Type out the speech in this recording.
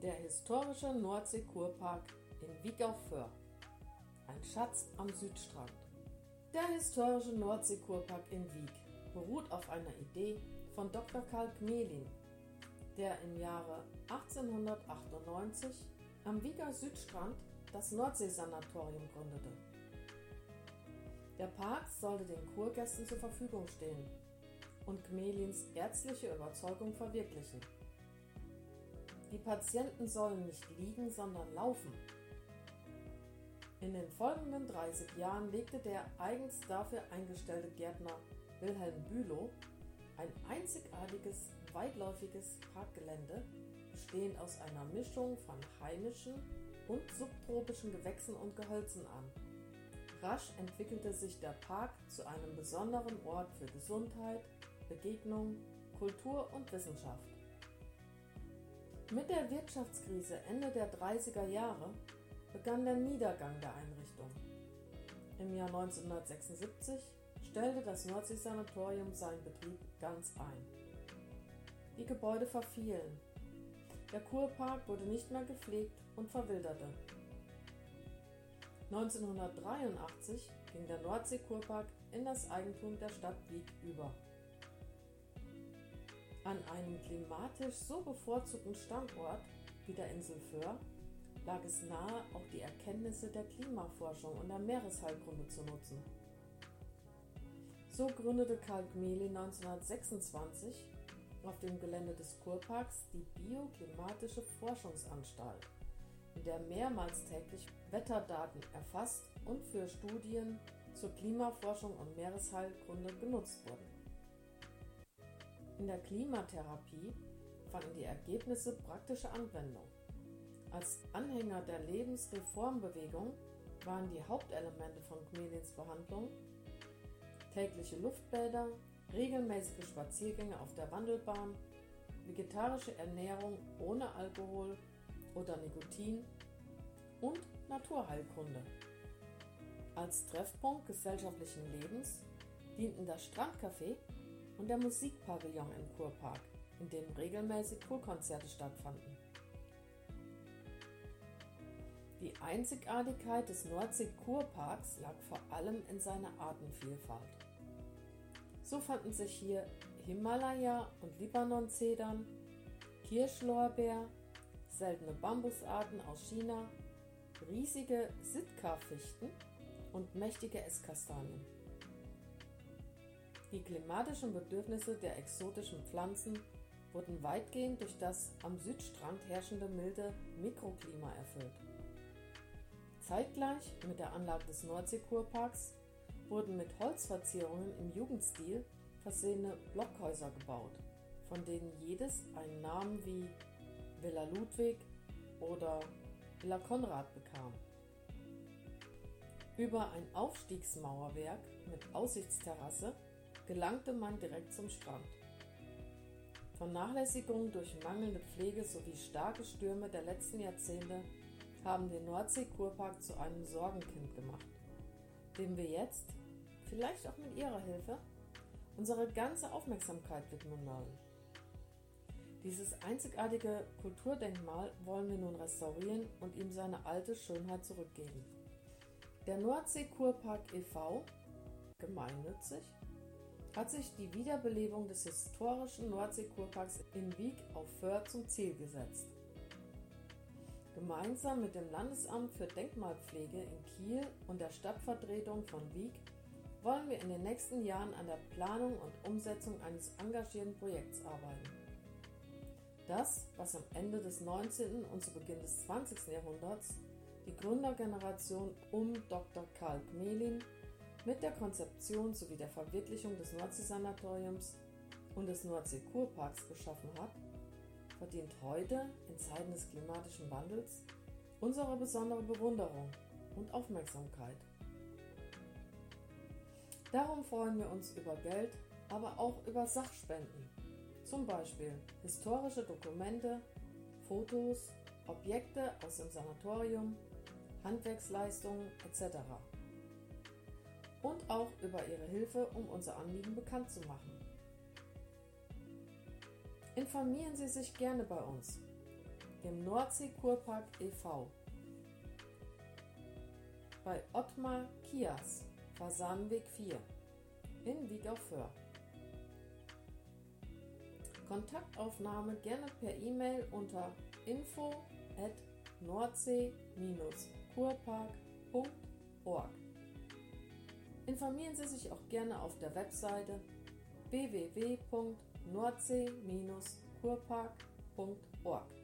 Der historische Nordsee-Kurpark in Wieg auf Föhr. Ein Schatz am Südstrand. Der historische Nordsee-Kurpark in Wieg beruht auf einer Idee von Dr. Karl Gmelin, der im Jahre 1898 am Wieger Südstrand das Nordseesanatorium gründete. Der Park sollte den Kurgästen zur Verfügung stehen und Gmelins ärztliche Überzeugung verwirklichen. Die Patienten sollen nicht liegen, sondern laufen. In den folgenden 30 Jahren legte der eigens dafür eingestellte Gärtner Wilhelm Bülow ein einzigartiges, weitläufiges Parkgelände, bestehend aus einer Mischung von heimischen und subtropischen Gewächsen und Gehölzen an. Rasch entwickelte sich der Park zu einem besonderen Ort für Gesundheit, Begegnung, Kultur und Wissenschaft. Mit der Wirtschaftskrise Ende der 30er Jahre begann der Niedergang der Einrichtung. Im Jahr 1976 stellte das Nordsee-Sanatorium seinen Betrieb ganz ein. Die Gebäude verfielen. Der Kurpark wurde nicht mehr gepflegt und verwilderte. 1983 ging der Nordsee-Kurpark in das Eigentum der Stadt Wieg über. An einem klimatisch so bevorzugten Standort wie der Insel Föhr lag es nahe, auch die Erkenntnisse der Klimaforschung und der Meeresheilkunde zu nutzen. So gründete Karl Gmelin 1926 auf dem Gelände des Kurparks die Bioklimatische Forschungsanstalt, in der mehrmals täglich Wetterdaten erfasst und für Studien zur Klimaforschung und Meeresheilkunde genutzt wurden. In der Klimatherapie fanden die Ergebnisse praktische Anwendung. Als Anhänger der Lebensreformbewegung waren die Hauptelemente von Gmelins Behandlung tägliche Luftbäder, regelmäßige Spaziergänge auf der Wandelbahn, vegetarische Ernährung ohne Alkohol oder Nikotin und Naturheilkunde. Als Treffpunkt gesellschaftlichen Lebens dienten das Strandcafé und der Musikpavillon im Kurpark, in dem regelmäßig Kurkonzerte stattfanden. Die Einzigartigkeit des Nordsee-Kurparks lag vor allem in seiner Artenvielfalt. So fanden sich hier Himalaya- und Libanon-Zedern, Kirschlorbeer, seltene Bambusarten aus China, riesige Sitka-Fichten und mächtige Esskastanien. Die klimatischen Bedürfnisse der exotischen Pflanzen wurden weitgehend durch das am Südstrand herrschende milde Mikroklima erfüllt. Zeitgleich mit der Anlage des Nordseekurparks wurden mit Holzverzierungen im Jugendstil versehene Blockhäuser gebaut, von denen jedes einen Namen wie Villa Ludwig oder Villa Konrad bekam. Über ein Aufstiegsmauerwerk mit Aussichtsterrasse gelangte man direkt zum Strand. Vernachlässigung durch mangelnde Pflege sowie starke Stürme der letzten Jahrzehnte haben den Nordsee-Kurpark zu einem Sorgenkind gemacht, dem wir jetzt, vielleicht auch mit Ihrer Hilfe, unsere ganze Aufmerksamkeit widmen wollen. Dieses einzigartige Kulturdenkmal wollen wir nun restaurieren und ihm seine alte Schönheit zurückgeben. Der Nordsee-Kurpark e.V., gemeinnützig, hat sich die Wiederbelebung des historischen Nordseekurparks in Wieg auf Föhr zum Ziel gesetzt. Gemeinsam mit dem Landesamt für Denkmalpflege in Kiel und der Stadtvertretung von Wieg wollen wir in den nächsten Jahren an der Planung und Umsetzung eines engagierten Projekts arbeiten. Das, was am Ende des 19. und zu Beginn des 20. Jahrhunderts die Gründergeneration um Dr. Karl Gmelin mit der Konzeption sowie der Verwirklichung des Nordsee-Sanatoriums und des Nordsee-Kurparks geschaffen hat, verdient heute in Zeiten des klimatischen Wandels unsere besondere Bewunderung und Aufmerksamkeit. Darum freuen wir uns über Geld, aber auch über Sachspenden, zum Beispiel historische Dokumente, Fotos, Objekte aus dem Sanatorium, Handwerksleistungen etc und auch über Ihre Hilfe, um unser Anliegen bekannt zu machen. Informieren Sie sich gerne bei uns. im Nordsee-Kurpark e.V. Bei Ottmar Kias, Fasanenweg 4 in Wieg auf. Kontaktaufnahme gerne per E-Mail unter info at nordsee-kurpark.org. Informieren Sie sich auch gerne auf der Webseite www.nordsee-kurpark.org.